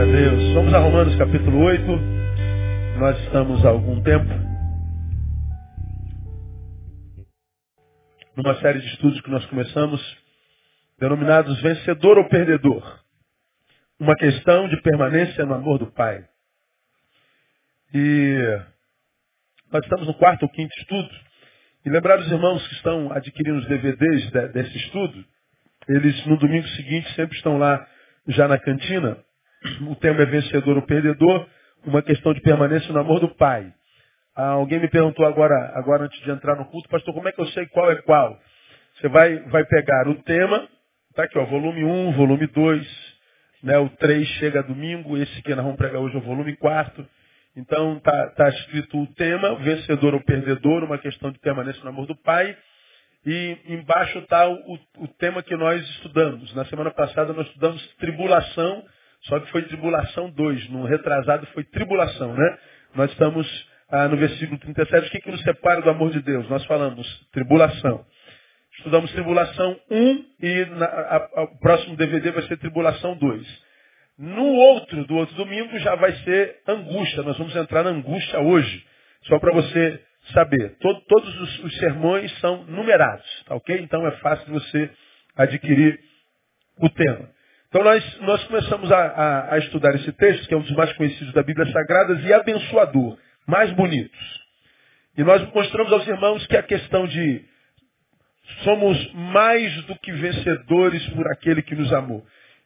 a Deus. Vamos a Romanos capítulo 8. Nós estamos há algum tempo numa série de estudos que nós começamos, denominados Vencedor ou Perdedor. Uma questão de permanência no amor do Pai. E nós estamos no quarto ou quinto estudo. E lembrar os irmãos que estão adquirindo os DVDs desse estudo, eles no domingo seguinte sempre estão lá já na cantina. O tema é vencedor ou perdedor, uma questão de permanência no amor do Pai. Ah, alguém me perguntou agora, agora antes de entrar no culto, pastor, como é que eu sei qual é qual? Você vai, vai pegar o tema, tá aqui, ó, volume 1, volume 2, né, o 3 chega domingo, esse que nós vamos pregar hoje é o volume 4. Então tá, tá escrito o tema, vencedor ou perdedor, uma questão de permanência no amor do Pai. E embaixo está o, o, tema que nós estudamos. Na semana passada nós estudamos tribulação, só que foi tribulação 2. No retrasado foi tribulação, né? Nós estamos ah, no versículo 37. O que, que nos separa do amor de Deus? Nós falamos tribulação. Estudamos tribulação 1 e na, a, a, o próximo DVD vai ser tribulação 2. No outro, do outro domingo, já vai ser angústia. Nós vamos entrar na angústia hoje. Só para você saber. Todo, todos os, os, sermões são numerados, tá ok? Então é fácil você adquirir o tema. Então nós, nós começamos a, a, a, estudar esse texto, que é um dos mais conhecidos da Bíblia Sagrada, e abençoador, mais bonitos. E nós mostramos aos irmãos que a questão de somos mais do que vencedores por aquele que nos amou.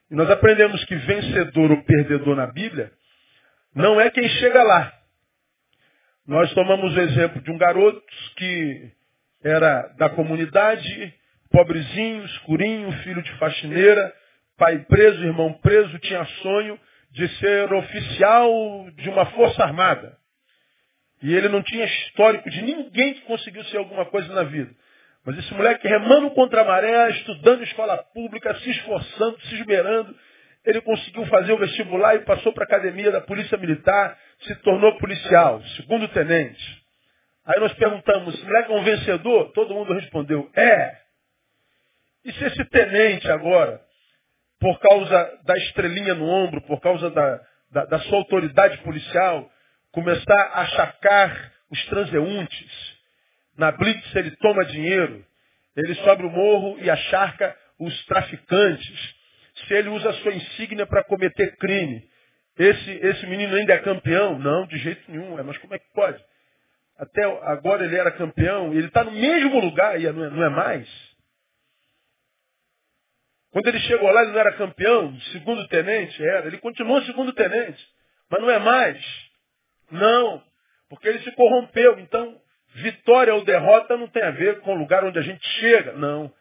E nós aprendemos que vencedor ou perdedor na Bíblia não é quem chega lá, nós tomamos o exemplo de um garoto que era da comunidade, pobrezinho, escurinho, filho de faxineira, pai preso, irmão preso, tinha sonho de ser oficial de uma força armada. E ele não tinha histórico de ninguém que conseguiu ser alguma coisa na vida. Mas esse moleque remando contra a maré, estudando escola pública, se esforçando, se esmerando, ele conseguiu fazer o vestibular e passou para a academia da Polícia Militar, se tornou policial, segundo tenente. Aí nós perguntamos, esse moleque é um vencedor? Todo mundo respondeu, é. E se esse tenente agora, por causa da estrelinha no ombro, por causa da, da, da sua autoridade policial, começar a achacar os transeuntes, na blitz ele toma dinheiro, ele sobe o morro e acharca os traficantes, se ele usa a sua insígnia para cometer crime, esse, esse menino ainda é campeão? Não, de jeito nenhum. É, mas como é que pode? Até agora ele era campeão ele está no mesmo lugar e não é, não é mais. Quando ele chegou lá, ele não era campeão, segundo tenente era. Ele continuou segundo tenente, mas não é mais. Não, porque ele se corrompeu. Então, vitória ou derrota não tem a ver com o lugar onde a gente chega. Não.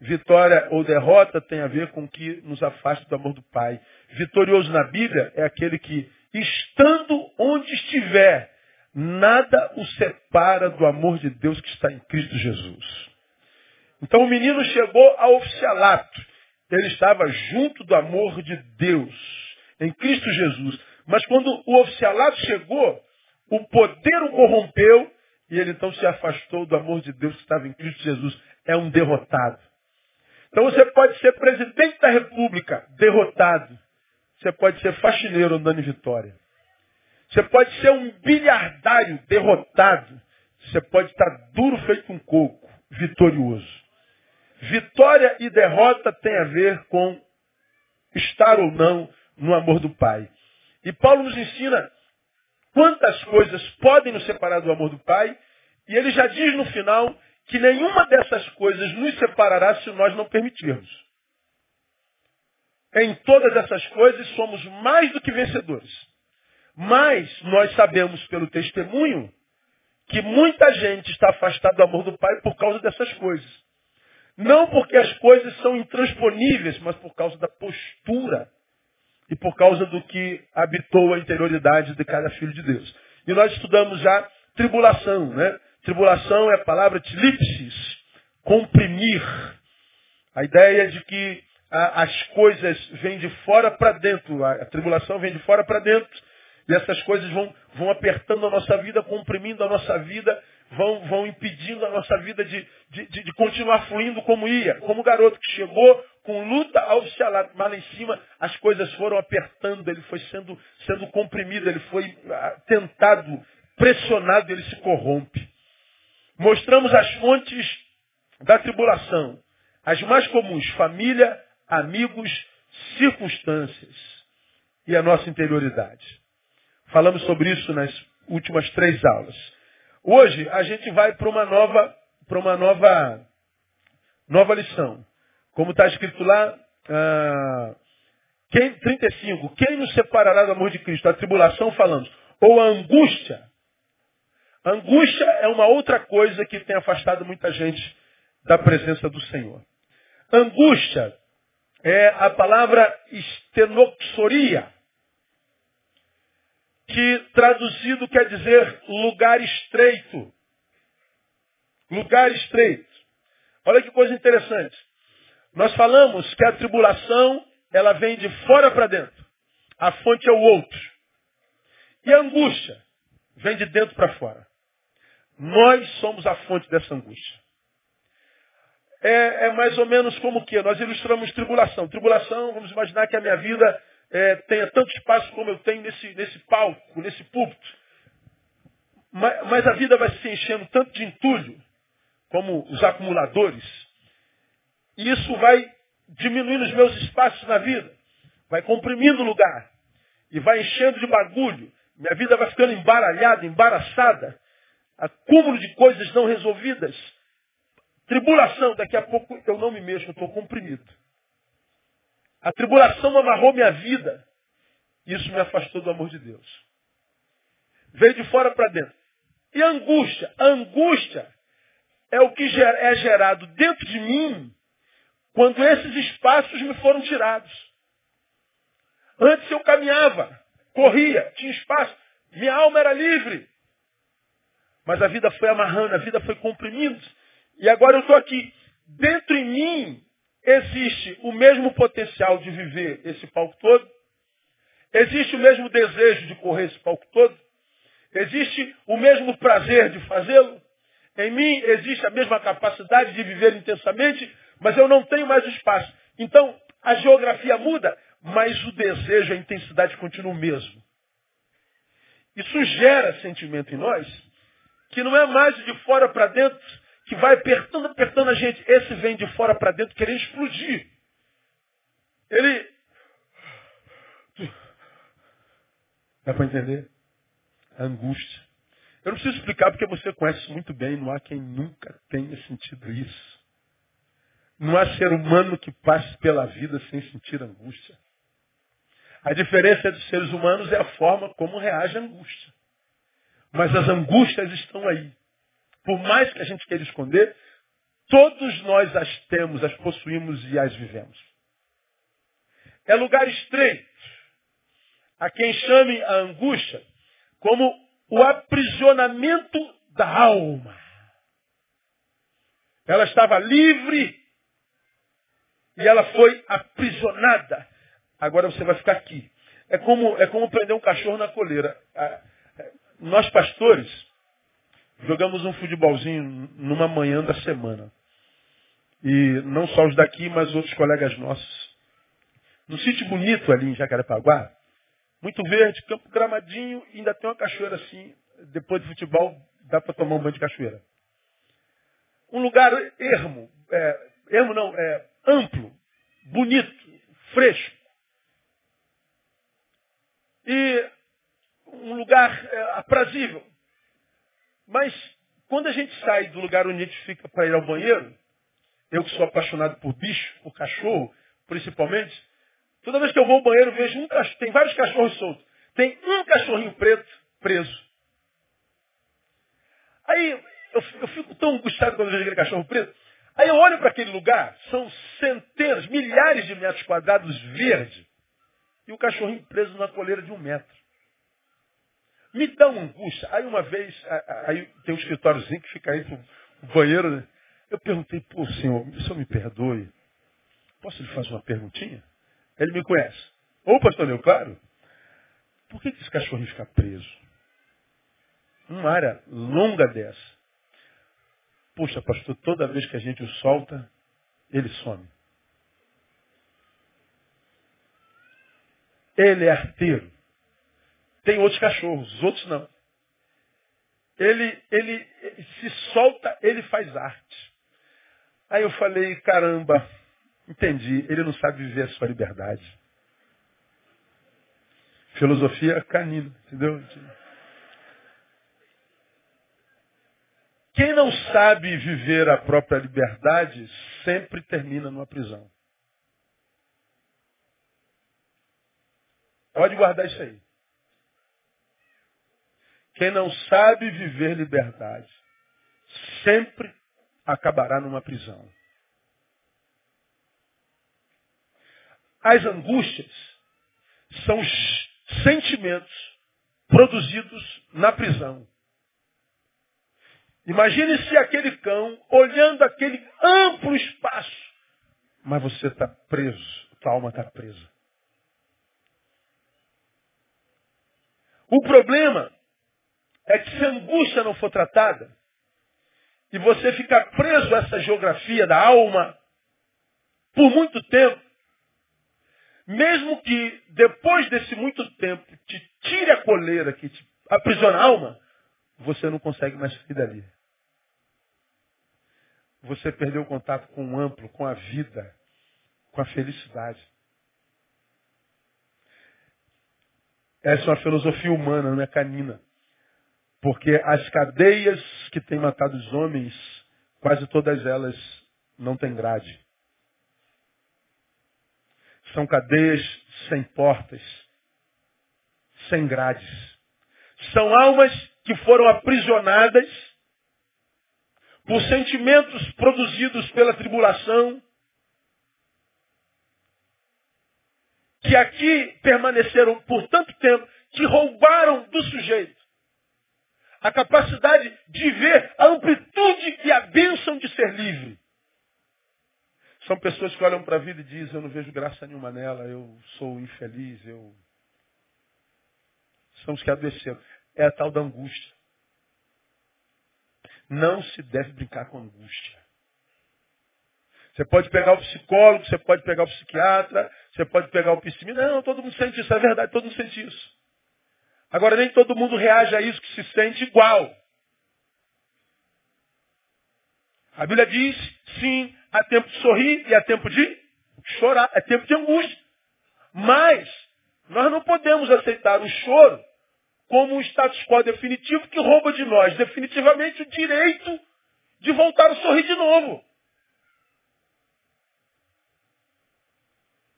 Vitória ou derrota tem a ver com o que nos afasta do amor do Pai. Vitorioso na Bíblia é aquele que, estando onde estiver, nada o separa do amor de Deus que está em Cristo Jesus. Então o menino chegou ao oficialato. Ele estava junto do amor de Deus, em Cristo Jesus. Mas quando o oficialato chegou, o poder o corrompeu e ele então se afastou do amor de Deus que estava em Cristo Jesus. É um derrotado. Então você pode ser presidente da república, derrotado. Você pode ser faxineiro andando em vitória. Você pode ser um bilhardário derrotado. Você pode estar duro feito um coco, vitorioso. Vitória e derrota tem a ver com estar ou não no amor do Pai. E Paulo nos ensina quantas coisas podem nos separar do amor do Pai. E ele já diz no final que nenhuma dessas coisas nos separará se nós não permitirmos. Em todas essas coisas somos mais do que vencedores. Mas nós sabemos pelo testemunho que muita gente está afastada do amor do Pai por causa dessas coisas. Não porque as coisas são intransponíveis, mas por causa da postura e por causa do que habitou a interioridade de cada filho de Deus. E nós estudamos já tribulação, né? Tribulação é a palavra tilipsis, comprimir. A ideia de que a, as coisas vêm de fora para dentro, a, a tribulação vem de fora para dentro, E essas coisas vão, vão apertando a nossa vida, comprimindo a nossa vida, vão, vão impedindo a nossa vida de, de, de, de continuar fluindo como ia. Como o garoto que chegou com luta ao se mas lá em cima as coisas foram apertando, ele foi sendo, sendo comprimido, ele foi ah, tentado, pressionado, ele se corrompe. Mostramos as fontes da tribulação, as mais comuns, família, amigos, circunstâncias e a nossa interioridade. Falamos sobre isso nas últimas três aulas. Hoje a gente vai para uma nova, para uma nova, nova lição. Como está escrito lá, ah, quem, 35, quem nos separará do amor de Cristo? A tribulação falamos. Ou a angústia. Angústia é uma outra coisa que tem afastado muita gente da presença do Senhor. Angústia é a palavra estenoxoria que traduzido quer dizer lugar estreito. Lugar estreito. Olha que coisa interessante. Nós falamos que a tribulação, ela vem de fora para dentro. A fonte é o outro. E a angústia vem de dentro para fora. Nós somos a fonte dessa angústia. É, é, mais ou menos como que nós ilustramos tribulação. Tribulação, vamos imaginar que a minha vida é, tenha tanto espaço como eu tenho nesse, nesse palco, nesse púlpito. Mas, mas a vida vai se enchendo tanto de entulho, como os acumuladores. E isso vai diminuindo os meus espaços na vida. Vai comprimindo o lugar. E vai enchendo de bagulho. Minha vida vai ficando embaralhada, embaraçada. Acúmulo de coisas não resolvidas. Tribulação, daqui a pouco eu não me mexo, eu estou comprimido. A tribulação amarrou minha vida. Isso me afastou do amor de Deus. Veio de fora para dentro. E a angústia? Angústia é o que é gerado dentro de mim quando esses espaços me foram tirados. Antes eu caminhava, corria, tinha espaço, minha alma era livre. Mas a vida foi amarrando, a vida foi comprimindo. E agora eu estou aqui. Dentro em mim existe o mesmo potencial de viver esse palco todo? Existe o mesmo desejo de correr esse palco todo? Existe o mesmo prazer de fazê-lo? Em mim existe a mesma capacidade de viver intensamente, mas eu não tenho mais espaço. Então, a geografia muda, mas o desejo, a intensidade continua o mesmo. Isso gera sentimento em nós que não é mais de fora para dentro, que vai apertando, apertando a gente. Esse vem de fora para dentro querendo explodir. Ele. Dá para entender? A angústia. Eu não preciso explicar porque você conhece muito bem, não há quem nunca tenha sentido isso. Não há ser humano que passe pela vida sem sentir angústia. A diferença dos seres humanos é a forma como reage a angústia. Mas as angústias estão aí. Por mais que a gente queira esconder, todos nós as temos, as possuímos e as vivemos. É lugar estreito. A quem chame a angústia como o aprisionamento da alma. Ela estava livre e ela foi aprisionada. Agora você vai ficar aqui. É como, é como prender um cachorro na coleira. Nós pastores, jogamos um futebolzinho numa manhã da semana. E não só os daqui, mas outros colegas nossos. No sítio bonito ali em Jacarepaguá, muito verde, campo gramadinho, ainda tem uma cachoeira assim. Depois de futebol, dá para tomar um banho de cachoeira. Um lugar ermo, é, ermo não, é amplo, bonito, fresco. E um lugar é, aprazível. Mas quando a gente sai do lugar onde a gente fica para ir ao banheiro, eu que sou apaixonado por bicho, por cachorro, principalmente, toda vez que eu vou ao banheiro vejo um cachorro, tem vários cachorros soltos. Tem um cachorrinho preto preso. Aí eu, eu fico tão angustiado quando vejo aquele cachorro preto. Aí eu olho para aquele lugar, são centenas, milhares de metros quadrados verde, e o cachorrinho preso na coleira de um metro. Me dá uma angústia. Aí uma vez, aí tem um escritóriozinho que fica aí pro banheiro, né? Eu perguntei, pô, senhor, o senhor me perdoe. Posso lhe fazer uma perguntinha? Ele me conhece. Ô, pastor Neu, claro. por que, que esse cachorrinho fica preso? Uma área longa dessa. Puxa, pastor, toda vez que a gente o solta, ele some. Ele é arteiro. Tem outros cachorros, os outros não. Ele, ele, se solta, ele faz arte. Aí eu falei, caramba, entendi, ele não sabe viver a sua liberdade. Filosofia canina, entendeu? Quem não sabe viver a própria liberdade sempre termina numa prisão. Pode guardar isso aí. Quem não sabe viver liberdade sempre acabará numa prisão. As angústias são os sentimentos produzidos na prisão. Imagine se aquele cão olhando aquele amplo espaço, mas você está preso, tua alma está presa. O problema é que se a angústia não for tratada, e você ficar preso a essa geografia da alma por muito tempo, mesmo que depois desse muito tempo te tire a coleira que te aprisiona a alma, você não consegue mais sair dali. Você perdeu o contato com o amplo, com a vida, com a felicidade. Essa é uma filosofia humana, não é canina. Porque as cadeias que têm matado os homens, quase todas elas não têm grade. São cadeias sem portas, sem grades. São almas que foram aprisionadas por sentimentos produzidos pela tribulação, que aqui permaneceram por tanto tempo, que roubaram do sujeito a capacidade de ver a amplitude e a bênção de ser livre. São pessoas que olham para a vida e dizem, eu não vejo graça nenhuma nela, eu sou infeliz, eu. São os que adoeceram. É a tal da angústia. Não se deve brincar com angústia. Você pode pegar o psicólogo, você pode pegar o psiquiatra, você pode pegar o pessimista. Não, todo mundo sente isso, é verdade, todo mundo sente isso. Agora, nem todo mundo reage a isso que se sente igual. A Bíblia diz, sim, há tempo de sorrir e há tempo de chorar, é tempo de angústia. Mas, nós não podemos aceitar o choro como um status quo definitivo que rouba de nós definitivamente o direito de voltar a sorrir de novo.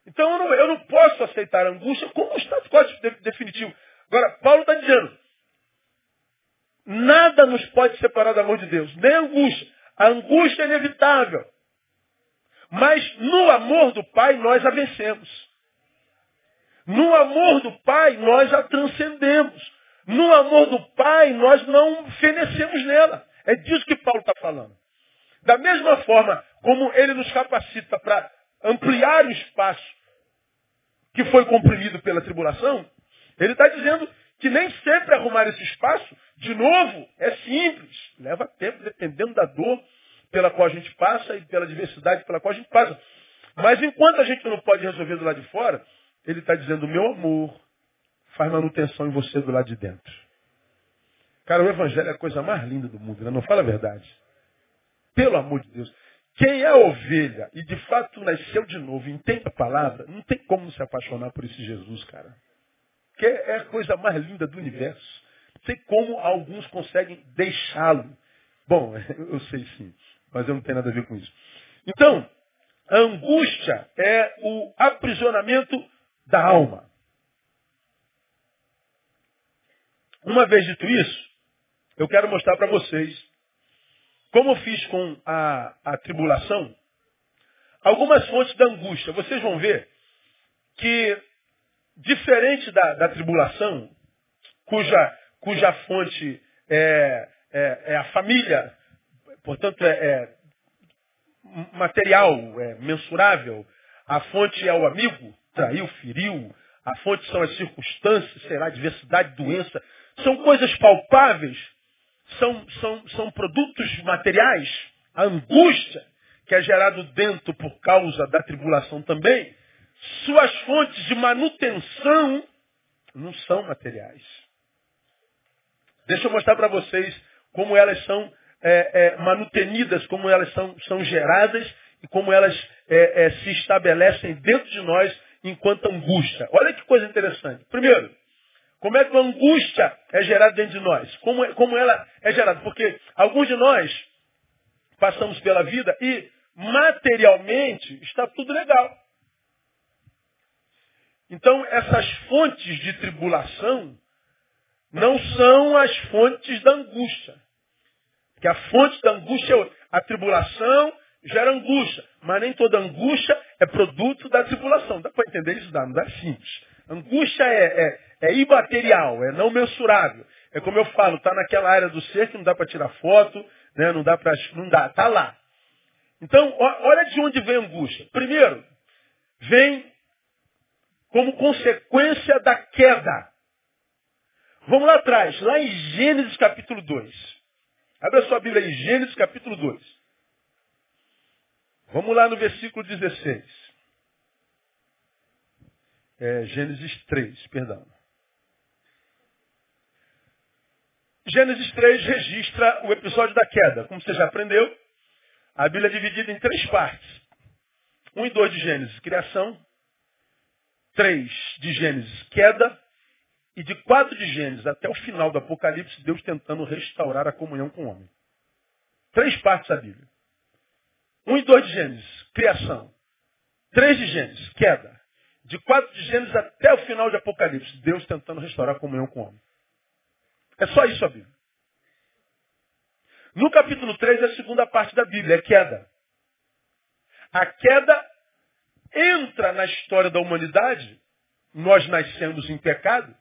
Então eu não, eu não posso aceitar a angústia como um status quo definitivo. Agora, Paulo está dizendo, nada nos pode separar do amor de Deus, nem a angústia. A angústia é inevitável. Mas no amor do Pai nós a vencemos. No amor do Pai nós a transcendemos. No amor do Pai nós não fenecemos nela. É disso que Paulo está falando. Da mesma forma como ele nos capacita para ampliar o espaço que foi comprimido pela tribulação, ele está dizendo que nem sempre arrumar esse espaço, de novo, é simples. Leva tempo, dependendo da dor pela qual a gente passa e pela diversidade pela qual a gente passa. Mas enquanto a gente não pode resolver do lado de fora, ele está dizendo, meu amor, faz manutenção em você do lado de dentro. Cara, o evangelho é a coisa mais linda do mundo, né? não fala a verdade. Pelo amor de Deus. Quem é ovelha e de fato nasceu de novo entende a palavra, não tem como se apaixonar por esse Jesus, cara que é a coisa mais linda do universo. Não sei como alguns conseguem deixá-lo. Bom, eu sei sim, mas eu não tenho nada a ver com isso. Então, a angústia é o aprisionamento da alma. Uma vez dito isso, eu quero mostrar para vocês como eu fiz com a, a tribulação, algumas fontes da angústia. Vocês vão ver que Diferente da, da tribulação, cuja, cuja fonte é, é, é, a família, portanto é, é material, é mensurável, a fonte é o amigo, traiu, feriu, A fonte são as circunstâncias, sei lá, diversidade, doença. São coisas palpáveis, são, são, são produtos materiais. A angústia, que é gerado dentro por causa da tribulação também, suas fontes de manutenção não são materiais. Deixa eu mostrar para vocês como elas são é, é, manutenidas, como elas são, são geradas e como elas é, é, se estabelecem dentro de nós enquanto angústia. Olha que coisa interessante. Primeiro, como é que a angústia é gerada dentro de nós? Como, é, como ela é gerada? Porque alguns de nós passamos pela vida e materialmente está tudo legal. Então, essas fontes de tribulação não são as fontes da angústia. Porque a fonte da angústia é a tribulação gera angústia, mas nem toda angústia é produto da tribulação. Dá para entender isso? Dá, não dá simples. Angústia é, é, é imaterial, é não mensurável. É como eu falo, está naquela área do ser que não dá para tirar foto, né? não dá para. Não dá, está lá. Então, olha de onde vem a angústia. Primeiro, vem como consequência da queda. Vamos lá atrás, lá em Gênesis capítulo 2. Abre a sua Bíblia aí, Gênesis capítulo 2. Vamos lá no versículo 16. É, Gênesis 3, perdão. Gênesis 3 registra o episódio da queda. Como você já aprendeu, a Bíblia é dividida em três partes. 1 e 2 de Gênesis, criação. 3 de Gênesis, queda. E de 4 de Gênesis até o final do Apocalipse, Deus tentando restaurar a comunhão com o homem. Três partes da Bíblia. 1 e 2 de Gênesis, criação. 3 de Gênesis, queda. De 4 de Gênesis até o final de Apocalipse, Deus tentando restaurar a comunhão com o homem. É só isso a Bíblia. No capítulo 3 é a segunda parte da Bíblia, é queda. A queda entra na história da humanidade. Nós nascemos em pecado,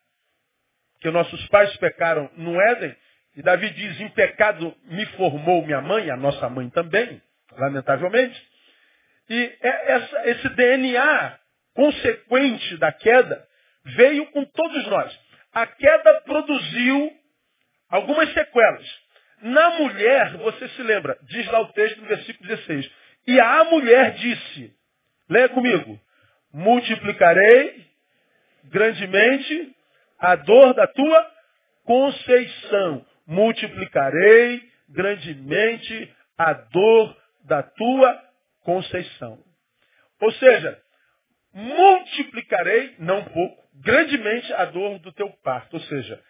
que nossos pais pecaram no Éden, e Davi diz, em pecado me formou minha mãe, a nossa mãe também lamentavelmente. E é essa, esse DNA consequente da queda veio com todos nós. A queda produziu algumas sequelas. Na mulher, você se lembra, diz lá o texto no versículo 16. E a mulher disse, leia comigo, multiplicarei grandemente a dor da tua conceição. Multiplicarei grandemente a dor da tua conceição. Ou seja, multiplicarei, não pouco, grandemente a dor do teu parto. Ou seja,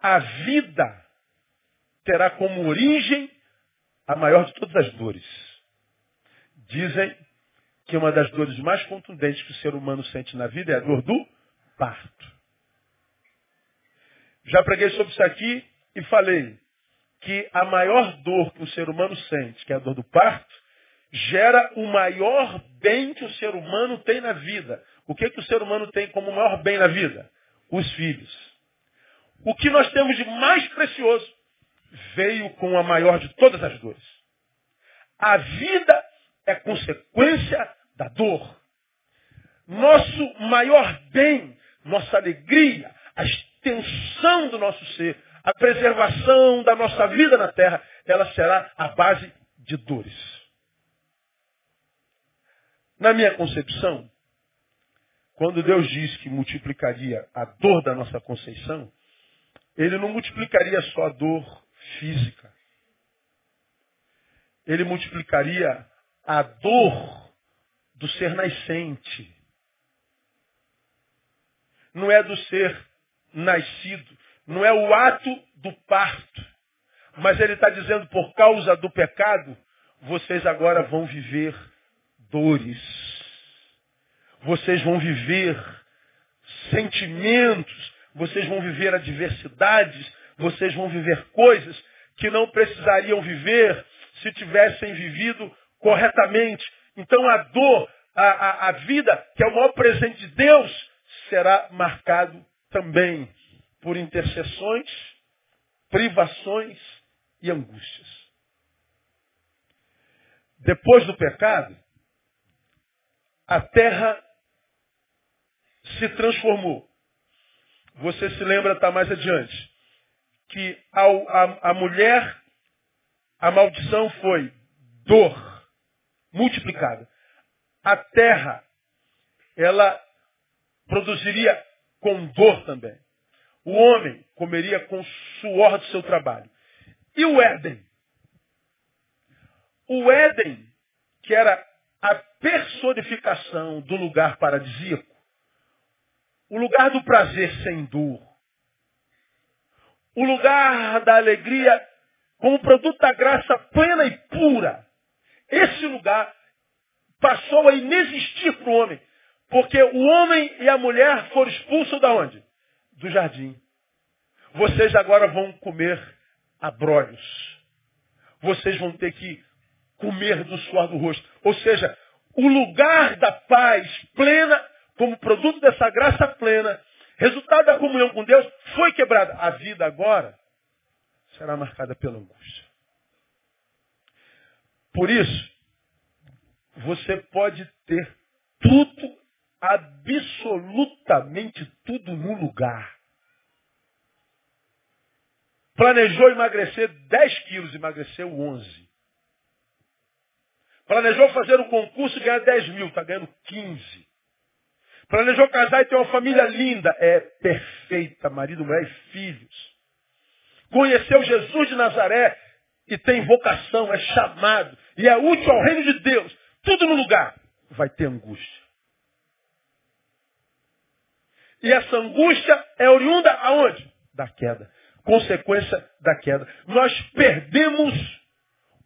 a vida terá como origem a maior de todas as dores. Dizem que uma das dores mais contundentes que o ser humano sente na vida é a dor do parto. Já preguei sobre isso aqui e falei que a maior dor que o ser humano sente, que é a dor do parto, gera o maior bem que o ser humano tem na vida. O que, que o ser humano tem como maior bem na vida? Os filhos. O que nós temos de mais precioso veio com a maior de todas as dores. A vida é consequência da dor. Nosso maior bem, nossa alegria, a extensão do nosso ser, a preservação da nossa vida na terra, ela será a base de dores. Na minha concepção, quando Deus diz que multiplicaria a dor da nossa conceição, Ele não multiplicaria só a dor física. Ele multiplicaria a dor do ser nascente. Não é do ser nascido, não é o ato do parto. Mas ele está dizendo, por causa do pecado, vocês agora vão viver dores. Vocês vão viver sentimentos. Vocês vão viver adversidades. Vocês vão viver coisas que não precisariam viver se tivessem vivido corretamente. Então a dor, a, a, a vida, que é o maior presente de Deus, será marcado também por intercessões, privações e angústias. Depois do pecado, a terra se transformou. Você se lembra, está mais adiante, que ao, a, a mulher, a maldição foi dor multiplicada. A terra, ela produziria com dor também. O homem comeria com suor do seu trabalho. E o Éden? O Éden, que era a personificação do lugar paradisíaco, o lugar do prazer sem dor, o lugar da alegria como produto da graça plena e pura. Esse lugar passou a inexistir para o homem. Porque o homem e a mulher foram expulsos da onde? Do jardim. Vocês agora vão comer abrolhos. Vocês vão ter que comer do suor do rosto. Ou seja, o lugar da paz plena, como produto dessa graça plena, resultado da comunhão com Deus, foi quebrada. A vida agora será marcada pela angústia. Por isso, você pode ter tudo, absolutamente tudo no lugar. Planejou emagrecer 10 quilos, emagreceu 11. Planejou fazer um concurso e ganhar 10 mil, está ganhando 15. Planejou casar e ter uma família linda, é perfeita, marido, mulher e filhos. Conheceu Jesus de Nazaré e tem vocação, é chamado e é útil ao reino de Deus. Tudo no lugar. Vai ter angústia. E essa angústia é oriunda aonde? Da queda. Consequência da queda. Nós perdemos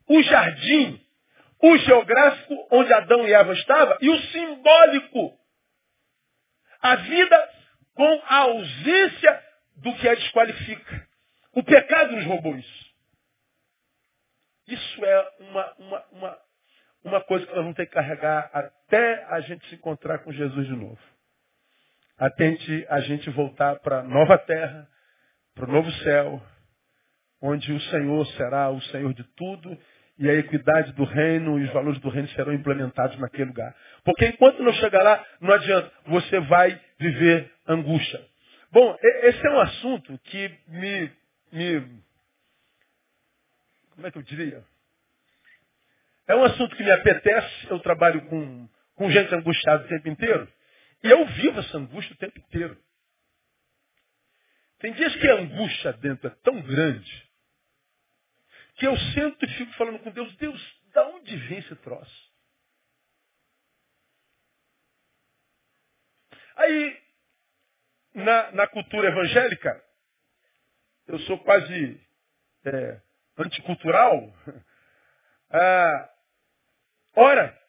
o jardim, o geográfico onde Adão e Eva estavam e o simbólico. A vida com a ausência do que a desqualifica. O pecado nos roubou isso. Isso é uma, uma, uma, uma coisa que nós vamos ter que carregar até a gente se encontrar com Jesus de novo. Até a gente voltar para a nova terra, para o novo céu, onde o Senhor será o Senhor de tudo e a equidade do reino e os valores do reino serão implementados naquele lugar. Porque enquanto não chegar lá, não adianta, você vai viver angústia. Bom, esse é um assunto que me, me como é que eu diria? É um assunto que me apetece, eu trabalho com, com gente angustiada o tempo inteiro, e eu vivo essa angústia o tempo inteiro. Tem dias que a angústia dentro é tão grande, que eu sento e fico falando com Deus, Deus, da onde vem esse troço? Aí, na, na cultura evangélica, eu sou quase é, anticultural. Ah, Ora,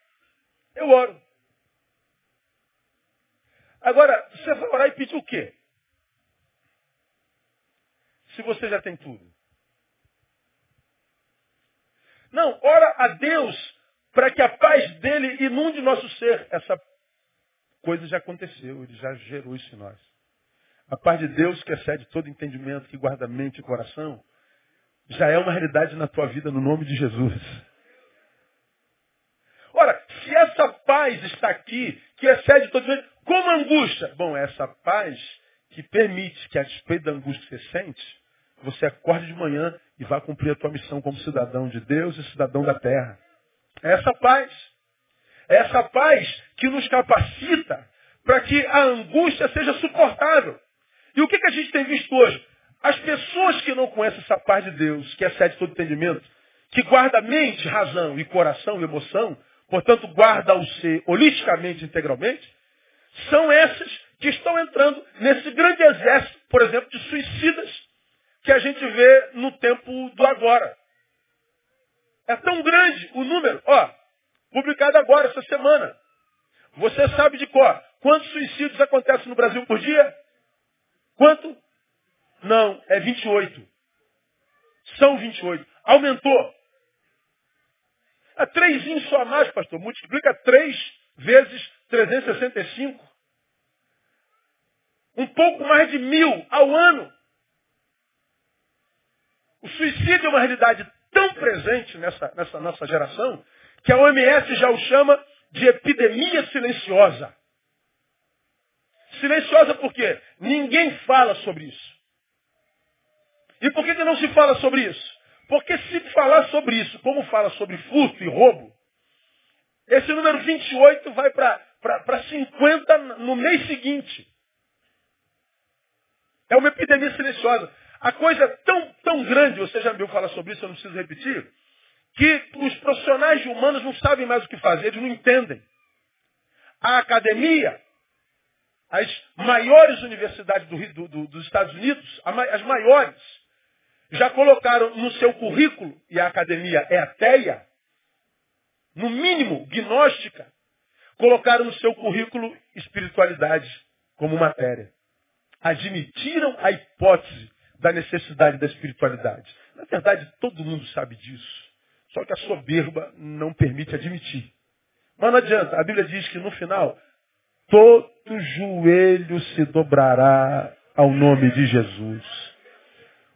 eu oro. Agora, você vai orar e pedir o quê? Se você já tem tudo. Não, ora a Deus para que a paz dele inunde nosso ser. Essa coisa já aconteceu, ele já gerou isso em nós. A paz de Deus que excede todo entendimento, que guarda mente e coração, já é uma realidade na tua vida no nome de Jesus. Ora, se essa paz está aqui, que excede todo mundo, como angústia? Bom, é essa paz que permite que, a despeito da angústia que você sente, você acorde de manhã e vá cumprir a tua missão como cidadão de Deus e cidadão da terra. É essa paz. É essa paz que nos capacita para que a angústia seja suportável. E o que, que a gente tem visto hoje? As pessoas que não conhecem essa paz de Deus, que excede todo entendimento, que guarda mente, razão e coração e emoção, portanto guarda o ser holisticamente, integralmente, são essas que estão entrando nesse grande exército, por exemplo, de suicidas que a gente vê no tempo do agora. É tão grande o número, ó, publicado agora, essa semana. Você sabe de qual? Quantos suicídios acontecem no Brasil por dia? Quanto? Não, é 28. São 28. Aumentou. É três só a mais, pastor. Multiplica três vezes 365. Um pouco mais de mil ao ano. O suicídio é uma realidade tão presente nessa, nessa nossa geração que a OMS já o chama de epidemia silenciosa. Silenciosa por quê? Ninguém fala sobre isso. E por que, que não se fala sobre isso? Porque se falar sobre isso, como fala sobre furto e roubo, esse número 28 vai para 50 no mês seguinte. É uma epidemia silenciosa. A coisa é tão, tão grande, você já me ouviu falar sobre isso, eu não preciso repetir, que os profissionais humanos não sabem mais o que fazer, eles não entendem. A academia, as maiores universidades do, do, dos Estados Unidos, as maiores, já colocaram no seu currículo, e a academia é ateia, no mínimo gnóstica, colocaram no seu currículo espiritualidade como matéria. Admitiram a hipótese da necessidade da espiritualidade. Na verdade, todo mundo sabe disso. Só que a soberba não permite admitir. Mas não adianta. A Bíblia diz que no final, todo joelho se dobrará ao nome de Jesus.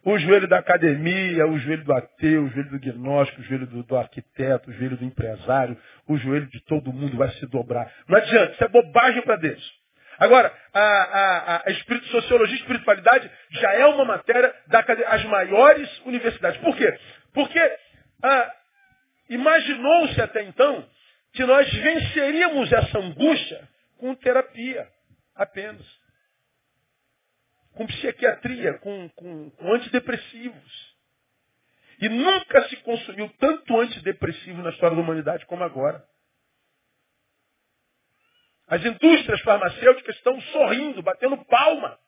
O joelho da academia, o joelho do ateu, o joelho do gnóstico, o joelho do, do, arquiteto, o joelho do empresário, o joelho de todo mundo vai se dobrar. Não adianta, isso é bobagem para Deus. Agora, a, a, a espírito, sociologia e espiritualidade já é uma matéria das maiores universidades. Por quê? Porque ah, imaginou-se até então que nós venceríamos essa angústia com terapia apenas com psiquiatria, com, com, com antidepressivos. E nunca se consumiu tanto antidepressivo na história da humanidade como agora. As indústrias farmacêuticas estão sorrindo, batendo palma.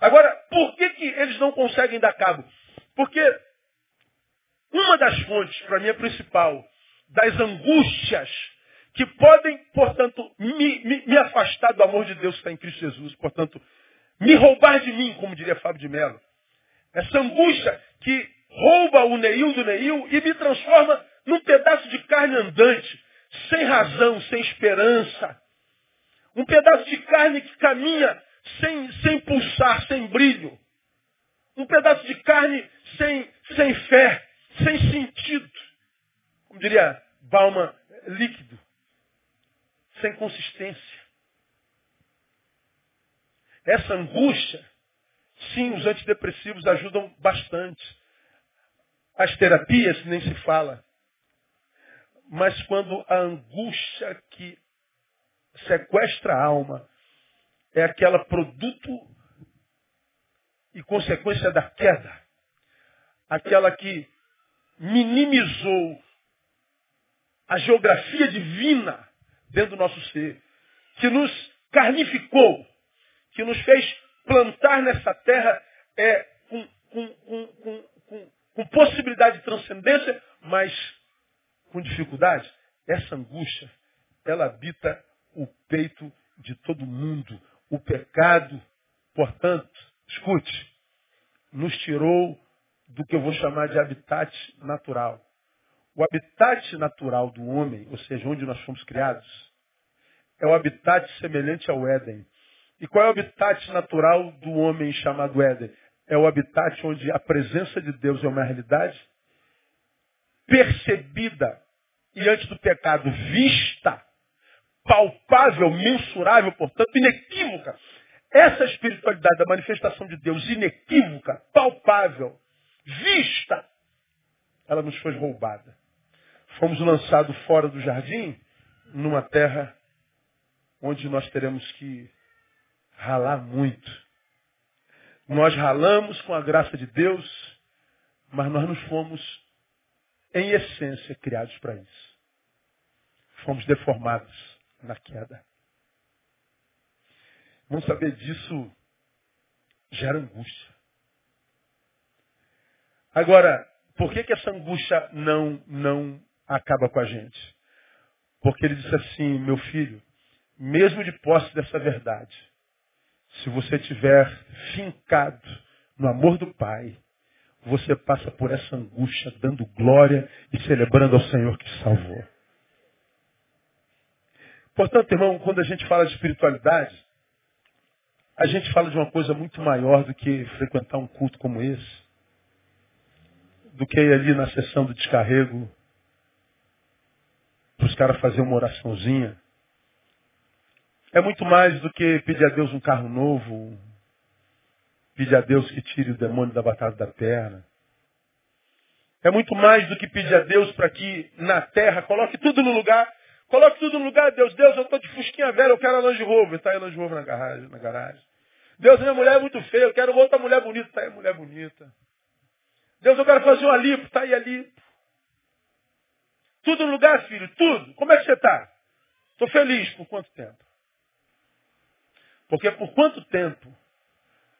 Agora, por que, que eles não conseguem dar cabo? Porque uma das fontes, para mim, a principal, das angústias que podem, portanto, me, me, me, afastar do amor de Deus que está em Cristo Jesus, portanto, me roubar de mim, como diria Fábio de Mello. Essa angústia que rouba o Neil do Neil e me transforma num pedaço de carne andante, sem razão, sem esperança. Um pedaço de carne que caminha sem, sem pulsar, sem brilho. Um pedaço de carne sem, sem fé, sem sentido. Como diria Bauman, líquido sem consistência. Essa angústia, sim, os antidepressivos ajudam bastante. As terapias nem se fala. Mas quando a angústia que sequestra a alma é aquela produto e consequência da queda, aquela que minimizou a geografia divina dentro do nosso ser, que nos carnificou, que nos fez plantar nessa terra é, com, com, com, com possibilidade de transcendência, mas com dificuldade. Essa angústia, ela habita o peito de todo mundo. O pecado, portanto, escute, nos tirou do que eu vou chamar de habitat natural. O habitat natural do homem, ou seja, onde nós fomos criados, é o habitat semelhante ao Éden. E qual é o habitat natural do homem chamado Éden? É o habitat onde a presença de Deus é uma realidade percebida e antes do pecado vista, palpável, mensurável, portanto, inequívoca. Essa espiritualidade da manifestação de Deus inequívoca, palpável, vista, ela nos foi roubada fomos lançados fora do jardim, numa terra onde nós teremos que ralar muito. Nós ralamos com a graça de Deus, mas nós não fomos, em essência, criados para isso. Fomos deformados na queda. Vamos saber disso gera angústia. Agora, por que, que essa angústia não, não acaba com a gente. Porque ele disse assim, meu filho, mesmo de posse dessa verdade, se você tiver fincado no amor do Pai, você passa por essa angústia dando glória e celebrando ao Senhor que salvou. Portanto, irmão, quando a gente fala de espiritualidade, a gente fala de uma coisa muito maior do que frequentar um culto como esse, do que ir ali na sessão do descarrego para os caras fazerem uma oraçãozinha. É muito mais do que pedir a Deus um carro novo, pedir a Deus que tire o demônio da batata da perna. É muito mais do que pedir a Deus para que na terra coloque tudo no lugar. Coloque tudo no lugar, Deus. Deus, eu estou de fusquinha velha, eu quero a Land Rover. Está aí a Land Rover na garagem, na garagem. Deus, minha mulher é muito feia, eu quero outra mulher bonita. Está aí a mulher bonita. Deus, eu quero fazer uma lipo. Está aí a lipo. Tudo no lugar, filho, tudo. Como é que você está? Estou feliz. Por quanto tempo? Porque por quanto tempo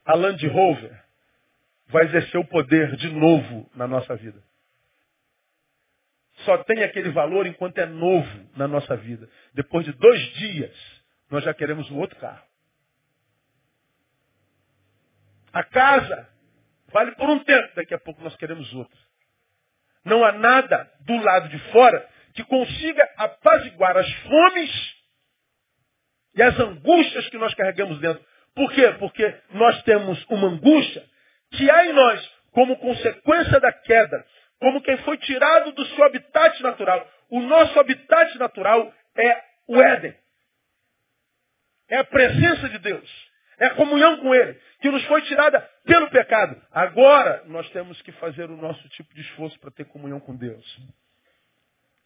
a Land Rover vai exercer o poder de novo na nossa vida? Só tem aquele valor enquanto é novo na nossa vida. Depois de dois dias, nós já queremos um outro carro. A casa vale por um tempo, daqui a pouco nós queremos outro. Não há nada do lado de fora que consiga apaziguar as fomes e as angústias que nós carregamos dentro. Por quê? Porque nós temos uma angústia que há em nós como consequência da queda, como quem foi tirado do seu habitat natural. O nosso habitat natural é o Éden. É a presença de Deus. É a comunhão com Ele, que nos foi tirada pelo pecado. Agora nós temos que fazer o nosso tipo de esforço para ter comunhão com Deus.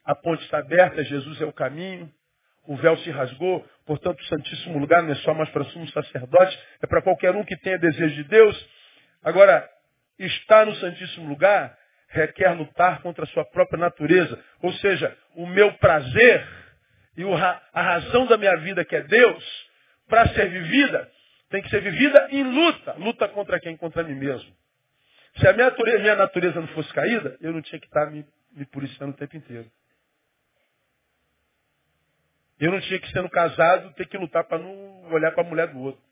A ponte está aberta, Jesus é o caminho, o véu se rasgou, portanto o Santíssimo Lugar não é só mais para sumo sacerdote, é para qualquer um que tenha desejo de Deus. Agora, estar no Santíssimo Lugar requer lutar contra a sua própria natureza, ou seja, o meu prazer e a razão da minha vida, que é Deus, para ser vivida, tem que ser vivida em luta. Luta contra quem? Contra mim mesmo. Se a minha natureza, minha natureza não fosse caída, eu não tinha que estar me, me policiando o tempo inteiro. Eu não tinha que, sendo casado, ter que lutar para não olhar para a mulher do outro.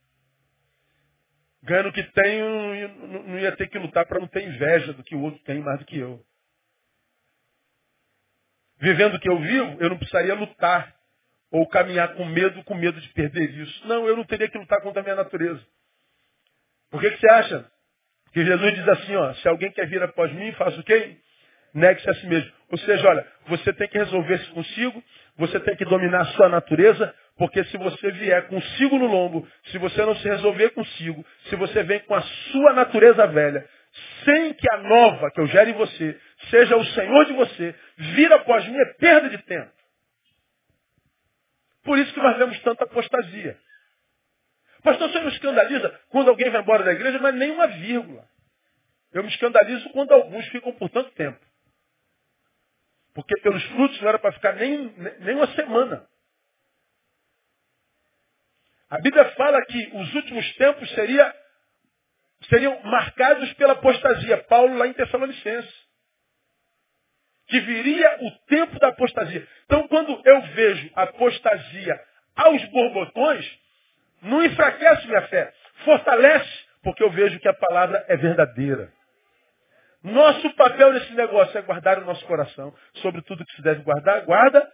Ganhando o que tenho, não ia ter que lutar para não ter inveja do que o outro tem mais do que eu. Vivendo o que eu vivo, eu não precisaria lutar ou caminhar com medo, com medo de perder isso. Não, eu não teria que lutar contra a minha natureza. Por que, que você acha que Jesus diz assim, ó, se alguém quer vir após mim, faça o quê? Negue-se a si mesmo. Ou seja, olha, você tem que resolver-se consigo, você tem que dominar a sua natureza, porque se você vier consigo no lombo, se você não se resolver consigo, se você vem com a sua natureza velha, sem que a nova que eu gere em você seja o Senhor de você, vir após mim é perda de tempo. Por isso que nós vemos tanta apostasia. Pastor, não escandaliza quando alguém vai embora da igreja, mas nem uma vírgula. Eu me escandalizo quando alguns ficam por tanto tempo. Porque pelos frutos não era para ficar nem, nem uma semana. A Bíblia fala que os últimos tempos seria, seriam marcados pela apostasia. Paulo lá em Tessalonicenses que viria o tempo da apostasia. Então, quando eu vejo apostasia aos borbotões, não enfraquece minha fé, fortalece, porque eu vejo que a palavra é verdadeira. Nosso papel nesse negócio é guardar o nosso coração. Sobre tudo que se deve guardar, guarda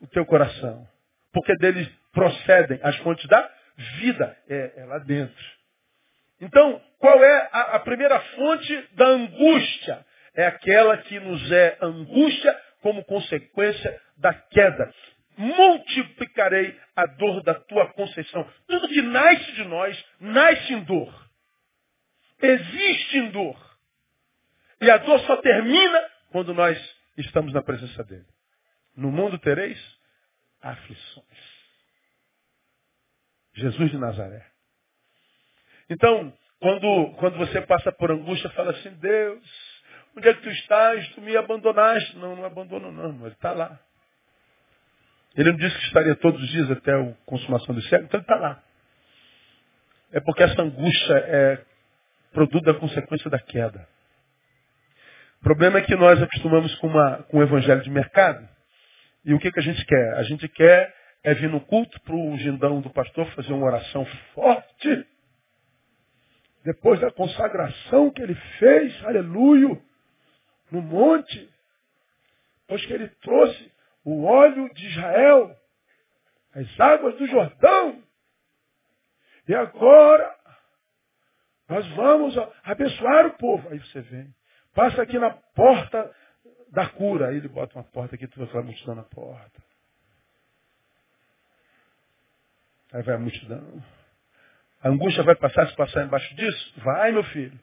o teu coração. Porque deles procedem as fontes da vida. É, é lá dentro. Então, qual é a, a primeira fonte da angústia? É aquela que nos é angústia como consequência da queda. Multiplicarei a dor da tua conceição. Tudo que nasce de nós, nasce em dor. Existe em dor. E a dor só termina quando nós estamos na presença dele. No mundo tereis aflições. Jesus de Nazaré. Então, quando, quando você passa por angústia, fala assim, Deus, Onde é que tu estás? Tu me abandonaste. Não, não abandono não, ele está lá. Ele não disse que estaria todos os dias até a consumação do século, então ele está lá. É porque essa angústia é produto da consequência da queda. O problema é que nós acostumamos com, uma, com o evangelho de mercado. E o que, que a gente quer? A gente quer é vir no culto para o gindão do pastor fazer uma oração forte. Depois da consagração que ele fez, aleluia no monte, pois que ele trouxe o óleo de Israel, as águas do Jordão. E agora nós vamos abençoar o povo. Aí você vem, passa aqui na porta da cura. Aí ele bota uma porta aqui, tu vai multidão na porta. Aí vai a multidão. A angústia vai passar se passar embaixo disso? Vai, meu filho.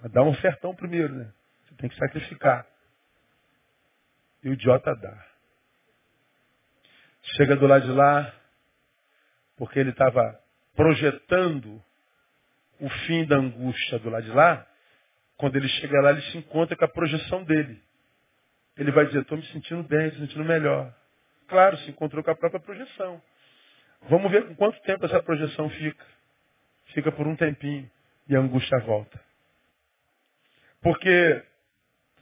Mas dá um ofertão primeiro, né? Você tem que sacrificar. E o idiota dá. Chega do lado de lá, porque ele estava projetando o fim da angústia do lado de lá. Quando ele chega lá, ele se encontra com a projeção dele. Ele vai dizer, estou me sentindo bem, me sentindo melhor. Claro, se encontrou com a própria projeção. Vamos ver com quanto tempo essa projeção fica. Fica por um tempinho e a angústia volta. Porque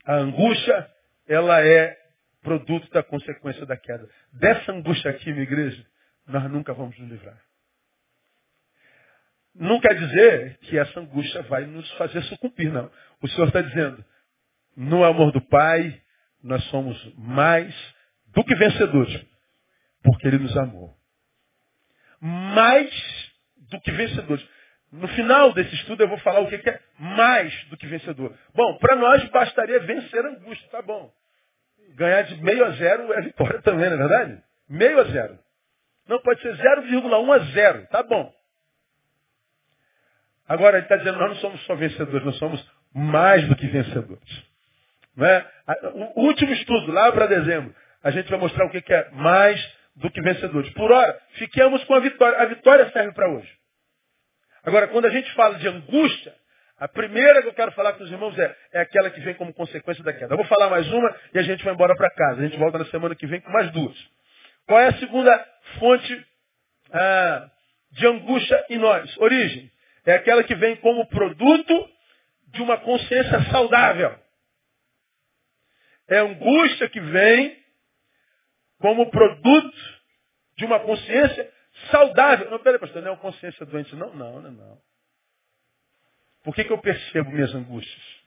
a angústia, ela é produto da consequência da queda. Dessa angústia aqui, minha igreja, nós nunca vamos nos livrar. Não quer dizer que essa angústia vai nos fazer sucumbir, não. O Senhor está dizendo, no amor do Pai, nós somos mais do que vencedores, porque Ele nos amou. Mais do que vencedores. No final desse estudo eu vou falar o que é mais do que vencedor. Bom, para nós bastaria vencer a angústia, tá bom. Ganhar de meio a zero é vitória também, não é verdade? Meio a zero. Não, pode ser 0,1 a zero, tá bom. Agora ele está dizendo, nós não somos só vencedores, nós somos mais do que vencedores. Não é? O último estudo, lá para dezembro, a gente vai mostrar o que é mais do que vencedores. Por hora, fiquemos com a vitória. A vitória serve para hoje. Agora, quando a gente fala de angústia, a primeira que eu quero falar com os irmãos é, é aquela que vem como consequência da queda. Eu vou falar mais uma e a gente vai embora para casa. A gente volta na semana que vem com mais duas. Qual é a segunda fonte ah, de angústia em nós? Origem. É aquela que vem como produto de uma consciência saudável. É angústia que vem como produto de uma consciência saudável. Não, peraí, pastor, não é uma consciência doente. Não, não, não, não. Por que, que eu percebo minhas angústias?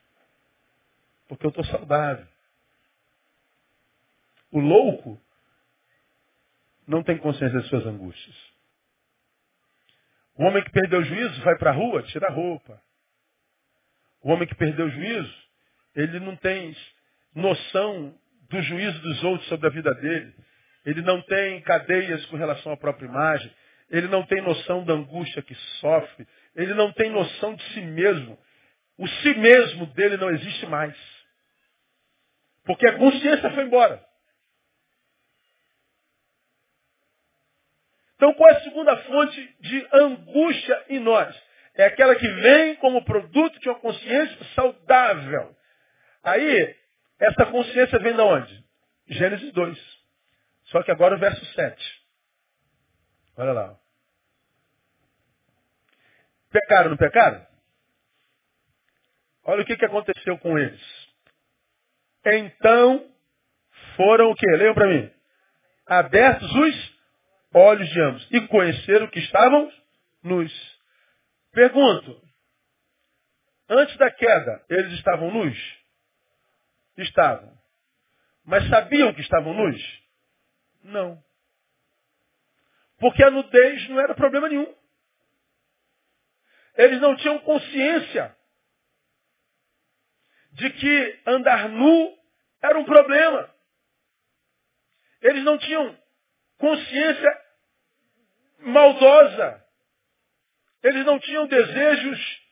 Porque eu estou saudável. O louco não tem consciência das suas angústias. O homem que perdeu o juízo vai para a rua, tira a roupa. O homem que perdeu o juízo, ele não tem noção do juízo dos outros sobre a vida dele. Ele não tem cadeias com relação à própria imagem. Ele não tem noção da angústia que sofre. Ele não tem noção de si mesmo. O si mesmo dele não existe mais. Porque a consciência foi embora. Então, qual é a segunda fonte de angústia em nós? É aquela que vem como produto de uma consciência saudável. Aí, essa consciência vem de onde? Gênesis 2. Só que agora o verso 7. Olha lá. Pecaram, não pecaram? Olha o que, que aconteceu com eles. Então foram o quê? Leiam para mim. Abertos os olhos de ambos. E conheceram que estavam nus. Pergunto. Antes da queda, eles estavam nus? Estavam. Mas sabiam que estavam nus? Não. Porque a nudez não era problema nenhum. Eles não tinham consciência de que andar nu era um problema. Eles não tinham consciência maldosa. Eles não tinham desejos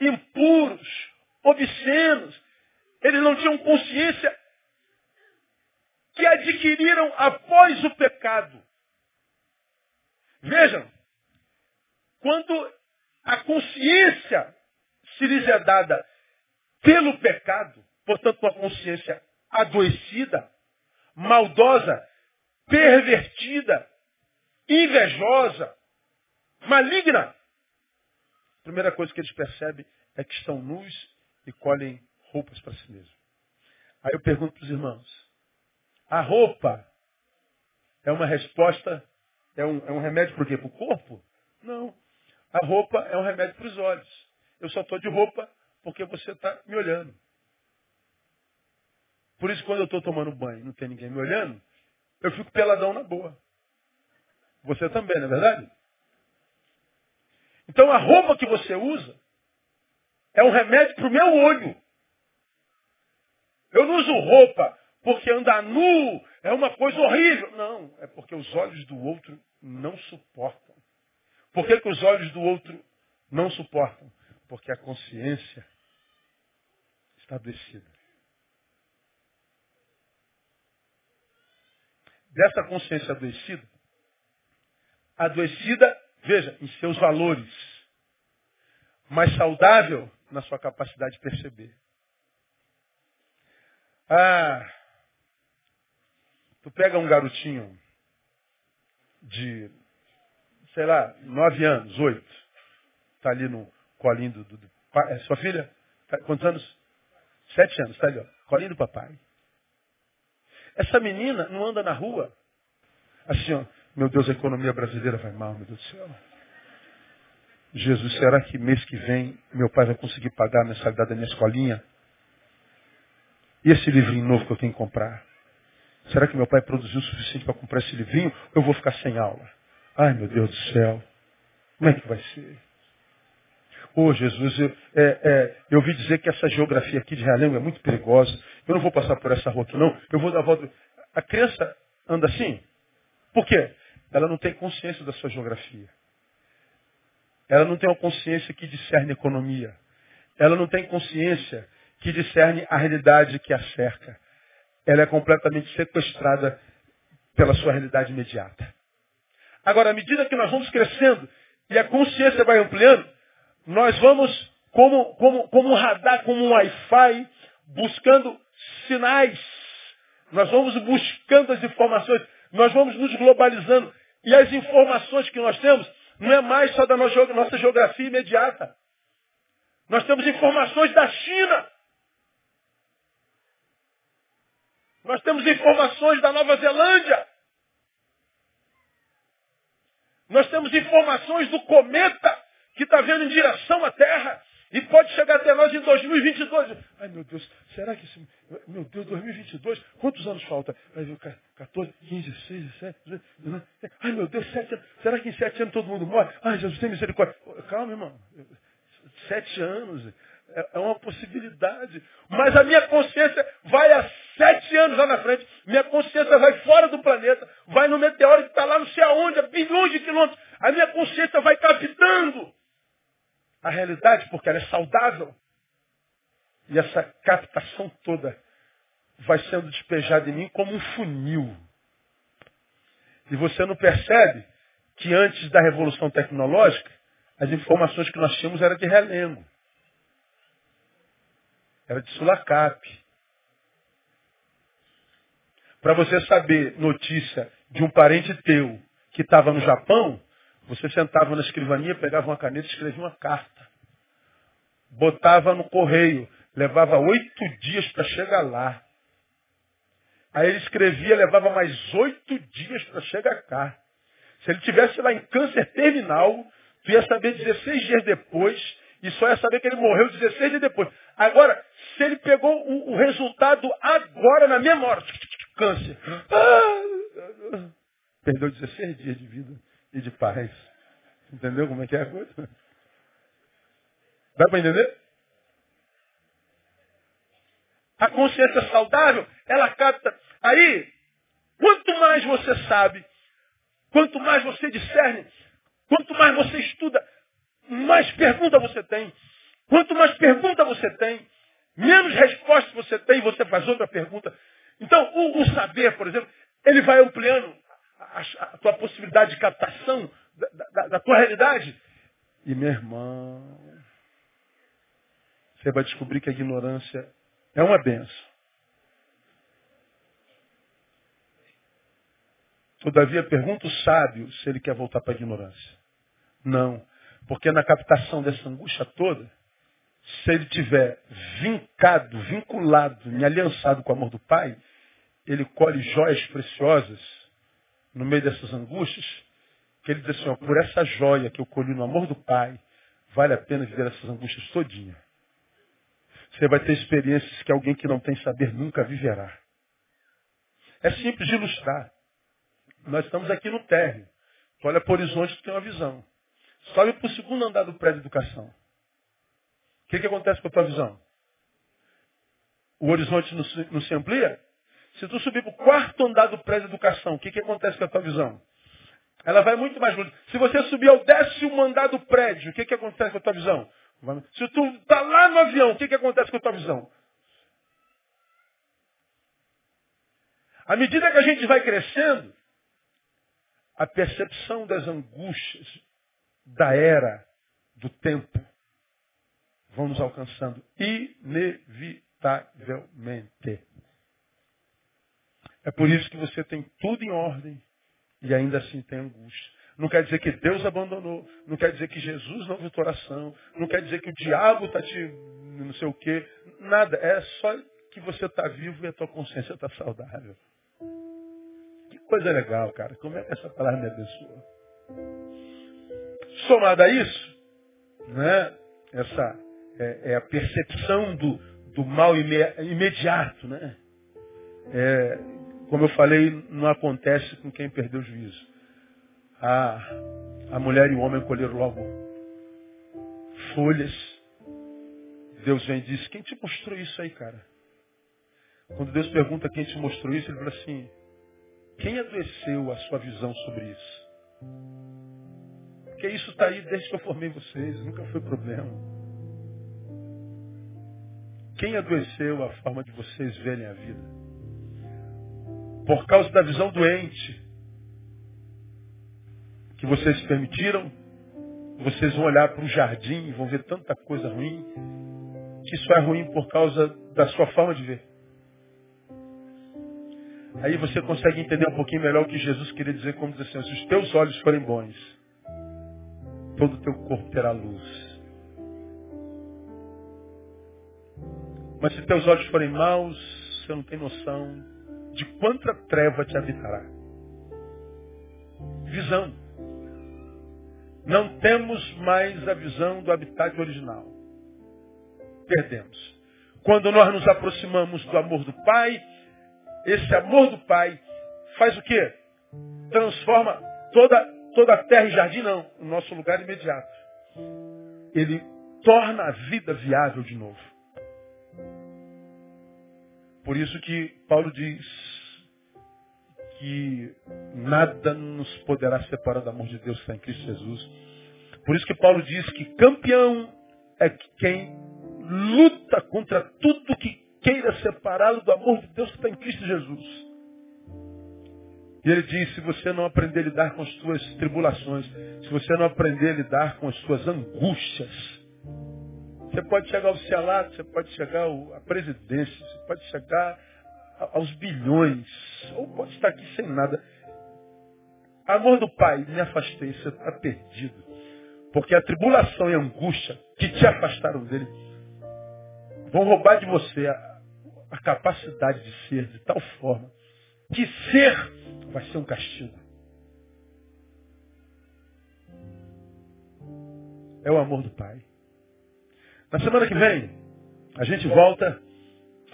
impuros, obscenos. Eles não tinham consciência que adquiriram após o pecado. Vejam, quando a consciência se lhes é dada pelo pecado, portanto, uma consciência adoecida, maldosa, pervertida, invejosa, maligna, a primeira coisa que eles percebem é que estão nus e colhem roupas para si mesmos. Aí eu pergunto para os irmãos, a roupa é uma resposta, é um, é um remédio para o quê? Para o corpo? Não. A roupa é um remédio para os olhos. Eu só estou de roupa porque você está me olhando. Por isso, quando eu estou tomando banho não tem ninguém me olhando, eu fico peladão na boa. Você também, não é verdade? Então, a roupa que você usa é um remédio para o meu olho. Eu não uso roupa porque andar nu é uma coisa horrível. Não, é porque os olhos do outro não suportam. Por que, que os olhos do outro não suportam? Porque a consciência está adoecida. Dessa consciência adoecida, adoecida, veja, em seus valores, mas saudável na sua capacidade de perceber. Ah, tu pega um garotinho de, sei lá, nove anos, oito, está ali no colinho do, do, do é sua filha? Tá, quantos anos? Sete anos, está ali, ó, colinho do papai. Essa menina não anda na rua assim, ó, meu Deus, a economia brasileira vai mal, meu Deus do céu. Jesus, será que mês que vem meu pai vai conseguir pagar a mensalidade da minha escolinha? E esse livrinho novo que eu tenho que comprar? Será que meu pai produziu o suficiente para comprar esse livrinho? Eu vou ficar sem aula? Ai, meu Deus do céu. Como é que vai ser? Ô oh, Jesus, eu, é, é, eu ouvi dizer que essa geografia aqui de Realengo é muito perigosa. Eu não vou passar por essa rua aqui, não. Eu vou dar a volta. A criança anda assim? Por quê? Ela não tem consciência da sua geografia. Ela não tem uma consciência que discerne economia. Ela não tem consciência que discerne a realidade que a cerca. Ela é completamente sequestrada pela sua realidade imediata. Agora, à medida que nós vamos crescendo e a consciência vai ampliando, nós vamos, como, como, como um radar, como um Wi-Fi, buscando sinais. Nós vamos buscando as informações. Nós vamos nos globalizando. E as informações que nós temos não é mais só da nossa geografia imediata. Nós temos informações da China. Nós temos informações da Nova Zelândia. Nós temos informações do cometa que está vendo em direção à Terra e pode chegar até nós em 2022. Ai, meu Deus, será que esse... Meu Deus, 2022, quantos anos falta? Ver 14, 15, 16, 17, 18, Ai, meu Deus, 7 anos. Será que em 7 anos todo mundo morre? Ai, Jesus, tem misericórdia. Calma, irmão. 7 anos. É, é uma possibilidade. Mas a minha consciência vai a sete anos lá na frente. Minha consciência vai fora do planeta. Vai no meteoro que está lá não sei aonde, a bilhões de quilômetros. A minha consciência vai captando a realidade porque ela é saudável. E essa captação toda vai sendo despejada em mim como um funil. E você não percebe que antes da revolução tecnológica, as informações que nós tínhamos eram de relembro. Era de sulacap. Para você saber notícia de um parente teu que estava no Japão, você sentava na escrivania, pegava uma caneta e escrevia uma carta. Botava no correio. Levava oito dias para chegar lá. Aí ele escrevia, levava mais oito dias para chegar cá. Se ele tivesse lá em câncer terminal, tu ia saber 16 dias depois, e só ia saber que ele morreu 16 dias depois. Agora, se ele pegou o, o resultado agora, na mesma hora, câncer. Ah, perdeu 16 dias de vida e de paz. Entendeu como é que é a coisa? Dá para entender? A consciência saudável, ela capta. Aí, quanto mais você sabe, quanto mais você discerne, quanto mais você estuda, mais pergunta você tem. Quanto mais pergunta você tem, menos resposta você tem, você faz outra pergunta. Então, o, o saber, por exemplo, ele vai ampliando a, a, tua possibilidade de captação da, da, da tua realidade. E, meu irmão, você vai descobrir que a ignorância é uma benção. Todavia, pergunta o sábio se ele quer voltar para a ignorância. Não. Porque na captação dessa angústia toda, se ele tiver vincado, vinculado, me aliançado com o amor do Pai, ele colhe joias preciosas no meio dessas angústias, que ele diz assim, ó, por essa joia que eu colhi no amor do Pai, vale a pena viver essas angústias todinha. Você vai ter experiências que alguém que não tem saber nunca viverá. É simples de ilustrar. Nós estamos aqui no térreo. Tu olha para o horizonte e tem uma visão. Sobe para o segundo andar do prédio de educação. Que, que acontece com a tua visão? O horizonte não se, não se amplia? Se tu subir para o quarto andar do prédio de educação, o que, que acontece com a tua visão? Ela vai muito mais longe. Se você subir ao décimo andar do prédio, o que, que acontece com a tua visão? Se tu está lá no avião, o que, que acontece com a tua visão? À medida que a gente vai crescendo, a percepção das angústias da era, do tempo, vão nos alcançando inevitavelmente. É por isso que você tem tudo em ordem e ainda assim tem angústia. Não quer dizer que Deus abandonou, não quer dizer que Jesus não viu tua oração, não quer dizer que o diabo está te não sei o quê, nada. É só que você está vivo e a tua consciência está saudável. Que coisa legal, cara. Como é que essa palavra me abençoa? Somado a isso, né, essa é, é a percepção do, do mal imediato. Né? É, como eu falei, não acontece com quem perdeu o juízo. A, a mulher e o homem colheram logo folhas. Deus vem e diz, quem te mostrou isso aí, cara? Quando Deus pergunta quem te mostrou isso, ele fala assim, quem adoeceu a sua visão sobre isso? Porque isso está aí desde que eu formei vocês, nunca foi problema. Quem adoeceu a forma de vocês verem a vida? Por causa da visão doente que vocês permitiram, vocês vão olhar para o jardim e vão ver tanta coisa ruim, que isso é ruim por causa da sua forma de ver. Aí você consegue entender um pouquinho melhor o que Jesus queria dizer, como dizer assim, se os teus olhos forem bons, todo o teu corpo terá luz. Mas se teus olhos forem maus, você não tem noção de quanta treva te habitará. Visão. Não temos mais a visão do habitat original. Perdemos. Quando nós nos aproximamos do amor do Pai, esse amor do Pai faz o quê? Transforma toda, toda a terra e jardim, não, o nosso lugar imediato. Ele torna a vida viável de novo. Por isso que Paulo diz que nada nos poderá separar do amor de Deus que está em Cristo Jesus. Por isso que Paulo diz que campeão é quem luta contra tudo que queira separá-lo do amor de Deus que está em Cristo Jesus. E ele diz, se você não aprender a lidar com as suas tribulações, se você não aprender a lidar com as suas angústias, você pode chegar ao Cialato, você pode chegar à presidência, você pode chegar aos bilhões, ou pode estar aqui sem nada. Amor do Pai, me afastei, você está perdido. Porque a tribulação e a angústia que te afastaram dele vão roubar de você a capacidade de ser de tal forma que ser vai ser um castigo. É o amor do Pai. Na semana que vem, a gente volta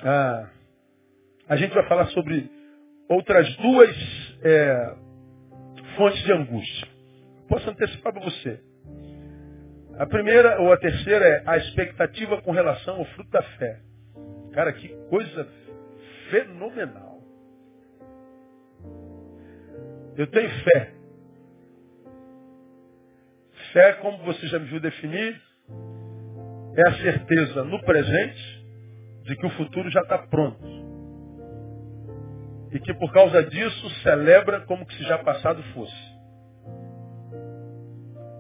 a. A gente vai falar sobre outras duas é, fontes de angústia. Posso antecipar para você. A primeira ou a terceira é a expectativa com relação ao fruto da fé. Cara, que coisa fenomenal. Eu tenho fé. Fé, como você já me viu definir, é a certeza no presente de que o futuro já está pronto. E que por causa disso celebra como que se já passado fosse.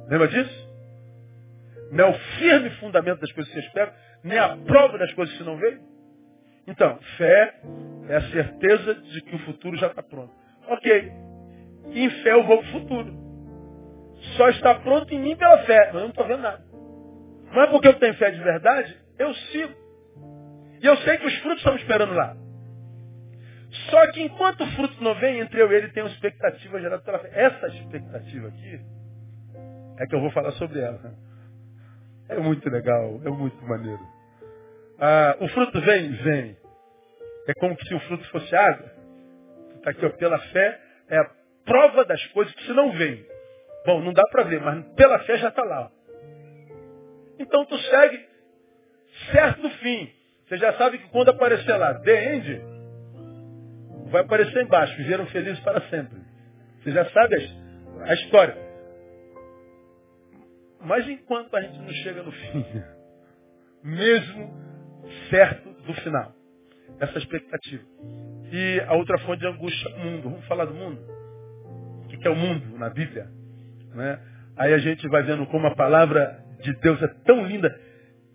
Lembra disso? Não é o firme fundamento das coisas que você espera, nem a prova das coisas que não veio. Então, fé é a certeza de que o futuro já está pronto. Ok. Em fé eu vou para o futuro. Só está pronto em mim pela fé. Mas eu não estou vendo nada. Não é porque eu tenho fé de verdade, eu sigo. E eu sei que os frutos estão esperando lá. Só que enquanto o fruto não vem, entre eu e ele tem uma expectativa gerada pela fé. Essa expectativa aqui é que eu vou falar sobre ela. É muito legal, é muito maneiro. Ah, o fruto vem? Vem. É como se o fruto fosse água. Está aqui, ó, pela fé, é a prova das coisas que se não vem. Bom, não dá para ver, mas pela fé já está lá. Então tu segue certo fim. Você já sabe que quando aparecer lá, the end, vai aparecer embaixo, viveram felizes para sempre. Você já sabe a história. Mas enquanto a gente não chega no fim, mesmo certo do final, essa expectativa. E a outra fonte de angústia, o mundo. Vamos falar do mundo? O que é o mundo na Bíblia? Né? Aí a gente vai vendo como a palavra de Deus é tão linda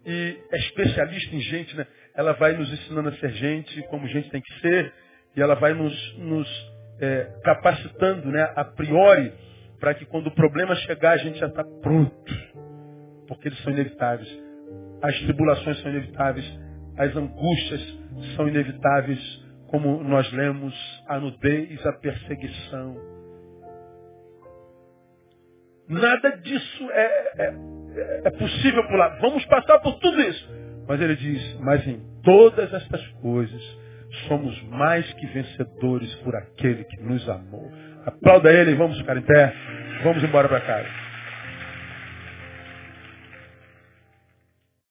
e é especialista em gente, né? Ela vai nos ensinando a ser gente, como gente tem que ser, e ela vai nos, nos é, capacitando, né, a priori, para que quando o problema chegar a gente já está pronto. Porque eles são inevitáveis. As tribulações são inevitáveis. As angústias são inevitáveis. Como nós lemos, a nudez, a perseguição. Nada disso é, é, é possível pular. Vamos passar por tudo isso. Mas ele diz, mas em todas estas coisas, somos mais que vencedores por aquele que nos amou. Aplauda ele, vamos ficar em pé, vamos embora para casa.